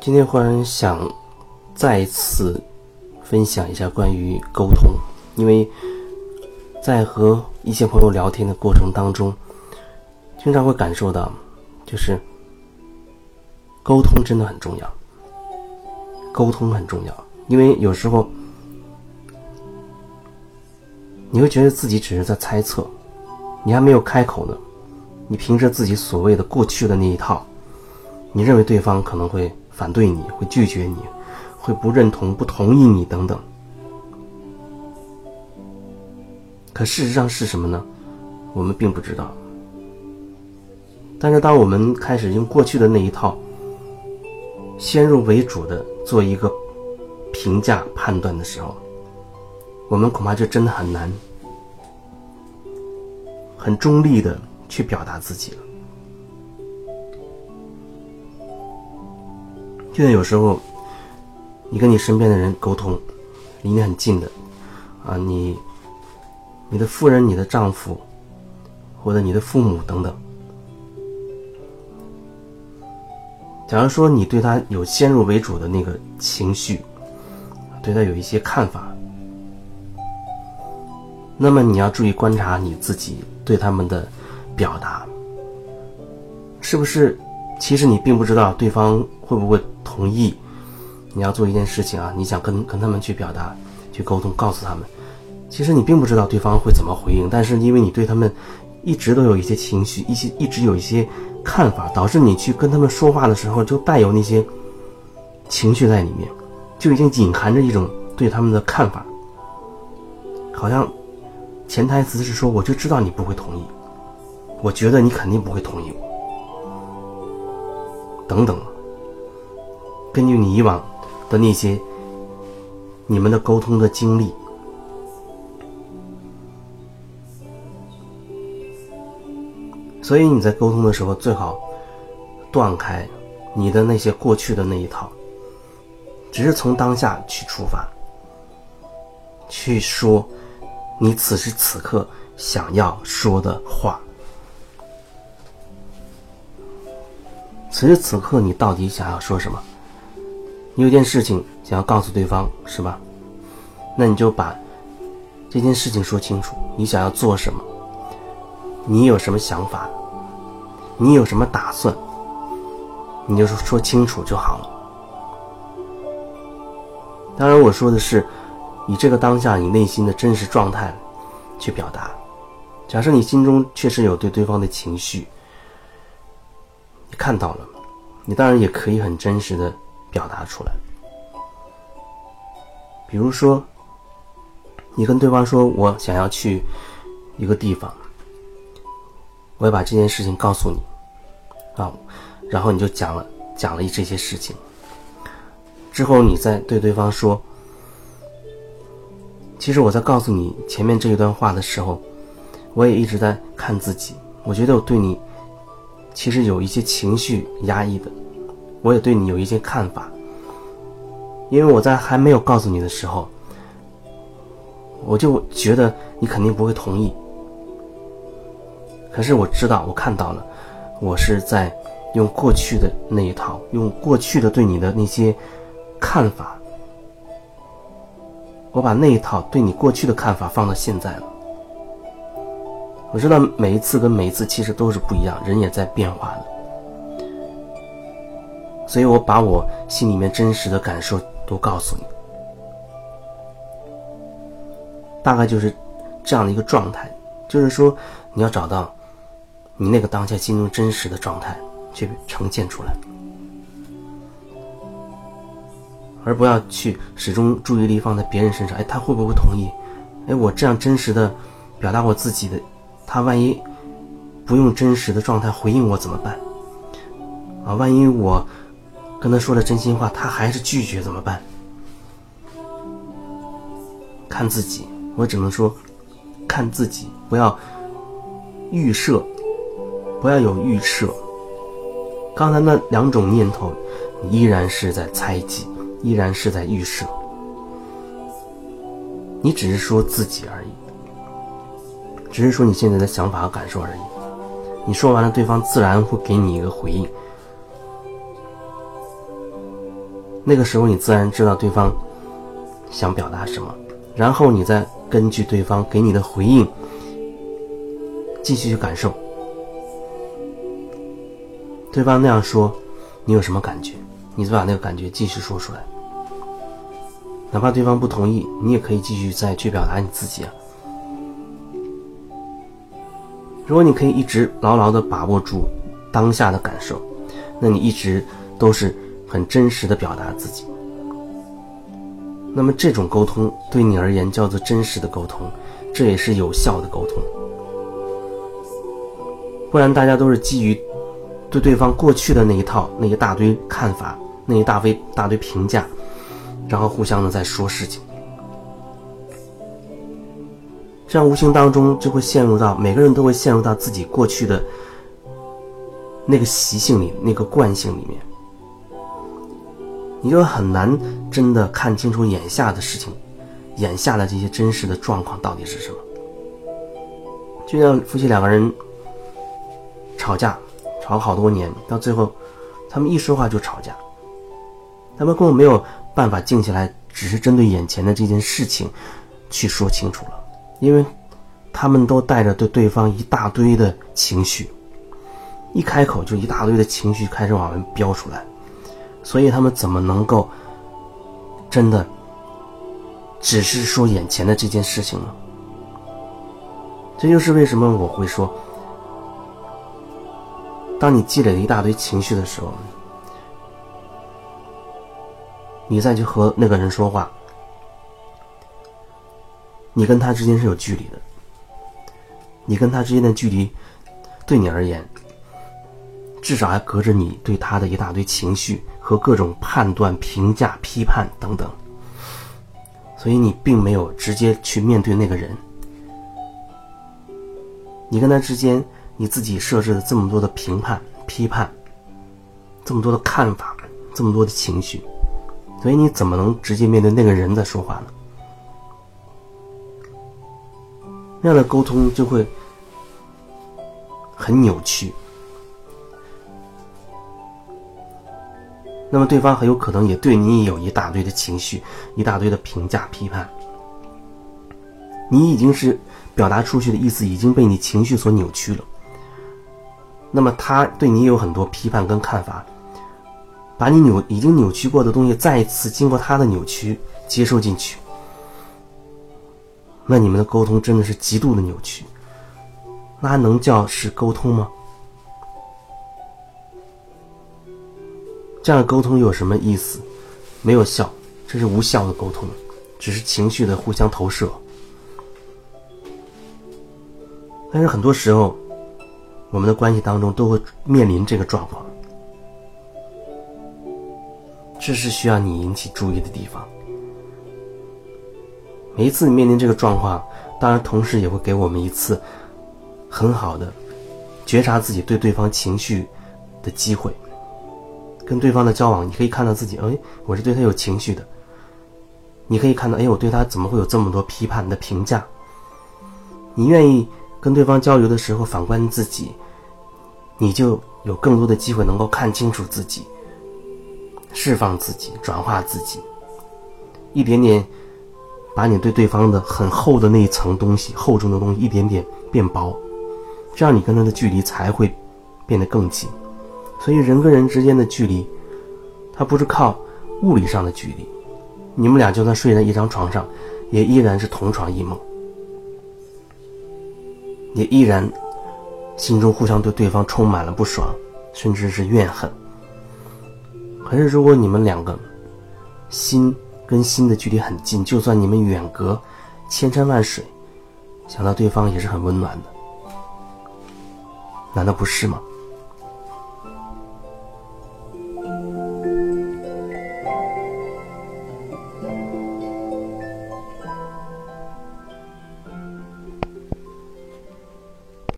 今天忽然想再次分享一下关于沟通，因为在和一些朋友聊天的过程当中，经常会感受到，就是沟通真的很重要，沟通很重要，因为有时候你会觉得自己只是在猜测，你还没有开口呢，你凭着自己所谓的过去的那一套，你认为对方可能会。反对你会拒绝你，会不认同、不同意你等等。可事实上是什么呢？我们并不知道。但是当我们开始用过去的那一套，先入为主的做一个评价判断的时候，我们恐怕就真的很难，很中立的去表达自己了。就像有时候，你跟你身边的人沟通，离你很近的，啊，你、你的夫人、你的丈夫，或者你的父母等等。假如说你对他有先入为主的那个情绪，对他有一些看法，那么你要注意观察你自己对他们的表达，是不是？其实你并不知道对方会不会。同意，你要做一件事情啊！你想跟跟他们去表达、去沟通，告诉他们，其实你并不知道对方会怎么回应，但是因为你对他们一直都有一些情绪，一些一直有一些看法，导致你去跟他们说话的时候就带有那些情绪在里面，就已经隐含着一种对他们的看法，好像潜台词是说，我就知道你不会同意，我觉得你肯定不会同意我，等等。根据你以往的那些你们的沟通的经历，所以你在沟通的时候最好断开你的那些过去的那一套，只是从当下去出发，去说你此时此刻想要说的话。此时此刻，你到底想要说什么？你有件事情想要告诉对方，是吧？那你就把这件事情说清楚。你想要做什么？你有什么想法？你有什么打算？你就说清楚就好了。当然，我说的是以这个当下你内心的真实状态去表达。假设你心中确实有对对方的情绪，你看到了，你当然也可以很真实的。表达出来，比如说，你跟对方说：“我想要去一个地方，我要把这件事情告诉你，啊，然后你就讲了讲了这些事情，之后你再对对方说，其实我在告诉你前面这一段话的时候，我也一直在看自己，我觉得我对你其实有一些情绪压抑的。”我也对你有一些看法，因为我在还没有告诉你的时候，我就觉得你肯定不会同意。可是我知道，我看到了，我是在用过去的那一套，用过去的对你的那些看法，我把那一套对你过去的看法放到现在了。我知道每一次跟每一次其实都是不一样，人也在变化的。所以我把我心里面真实的感受都告诉你，大概就是这样的一个状态，就是说你要找到你那个当下心中真实的状态去呈现出来，而不要去始终注意力放在别人身上。哎，他会不会同意？哎，我这样真实的表达我自己的，他万一不用真实的状态回应我怎么办？啊，万一我。跟他说了真心话，他还是拒绝怎么办？看自己，我只能说，看自己，不要预设，不要有预设。刚才那两种念头，你依然是在猜忌，依然是在预设。你只是说自己而已，只是说你现在的想法和感受而已。你说完了，对方自然会给你一个回应。那个时候你自然知道对方想表达什么，然后你再根据对方给你的回应继续去感受。对方那样说，你有什么感觉？你就把那个感觉继续说出来。哪怕对方不同意，你也可以继续再去表达你自己啊。如果你可以一直牢牢的把握住当下的感受，那你一直都是很真实的表达自己。那么这种沟通对你而言叫做真实的沟通，这也是有效的沟通。不然大家都是基于对对方过去的那一套那一大堆看法，那一大堆大堆评价。然后互相的在说事情，这样无形当中就会陷入到每个人都会陷入到自己过去的那个习性里、那个惯性里面，你就很难真的看清楚眼下的事情，眼下的这些真实的状况到底是什么。就像夫妻两个人吵架，吵好多年，到最后，他们一说话就吵架，他们根本没有。办法静下来，只是针对眼前的这件事情去说清楚了，因为他们都带着对对方一大堆的情绪，一开口就一大堆的情绪开始往外飙出来，所以他们怎么能够真的只是说眼前的这件事情呢？这就是为什么我会说，当你积累了一大堆情绪的时候。你再去和那个人说话，你跟他之间是有距离的。你跟他之间的距离，对你而言，至少还隔着你对他的一大堆情绪和各种判断、评价、批判等等。所以你并没有直接去面对那个人。你跟他之间，你自己设置了这么多的评判、批判，这么多的看法，这么多的情绪。所以你怎么能直接面对那个人在说话呢？那样的沟通就会很扭曲。那么对方很有可能也对你也有一大堆的情绪，一大堆的评价批判。你已经是表达出去的意思已经被你情绪所扭曲了。那么他对你有很多批判跟看法。把你扭已经扭曲过的东西再一次经过他的扭曲接受进去，那你们的沟通真的是极度的扭曲，那还能叫是沟通吗？这样的沟通有什么意思？没有效，这是无效的沟通，只是情绪的互相投射。但是很多时候，我们的关系当中都会面临这个状况。这是需要你引起注意的地方。每一次你面临这个状况，当然同时也会给我们一次很好的觉察自己对对方情绪的机会。跟对方的交往，你可以看到自己，哎，我是对他有情绪的。你可以看到，哎，我对他怎么会有这么多批判的评价？你愿意跟对方交流的时候，反观自己，你就有更多的机会能够看清楚自己。释放自己，转化自己，一点点把你对对方的很厚的那一层东西、厚重的东西一点点变薄，这样你跟他的距离才会变得更近。所以人跟人之间的距离，它不是靠物理上的距离，你们俩就算睡在一张床上，也依然是同床异梦，也依然心中互相对对方充满了不爽，甚至是怨恨。可是，如果你们两个心跟心的距离很近，就算你们远隔千山万水，想到对方也是很温暖的，难道不是吗？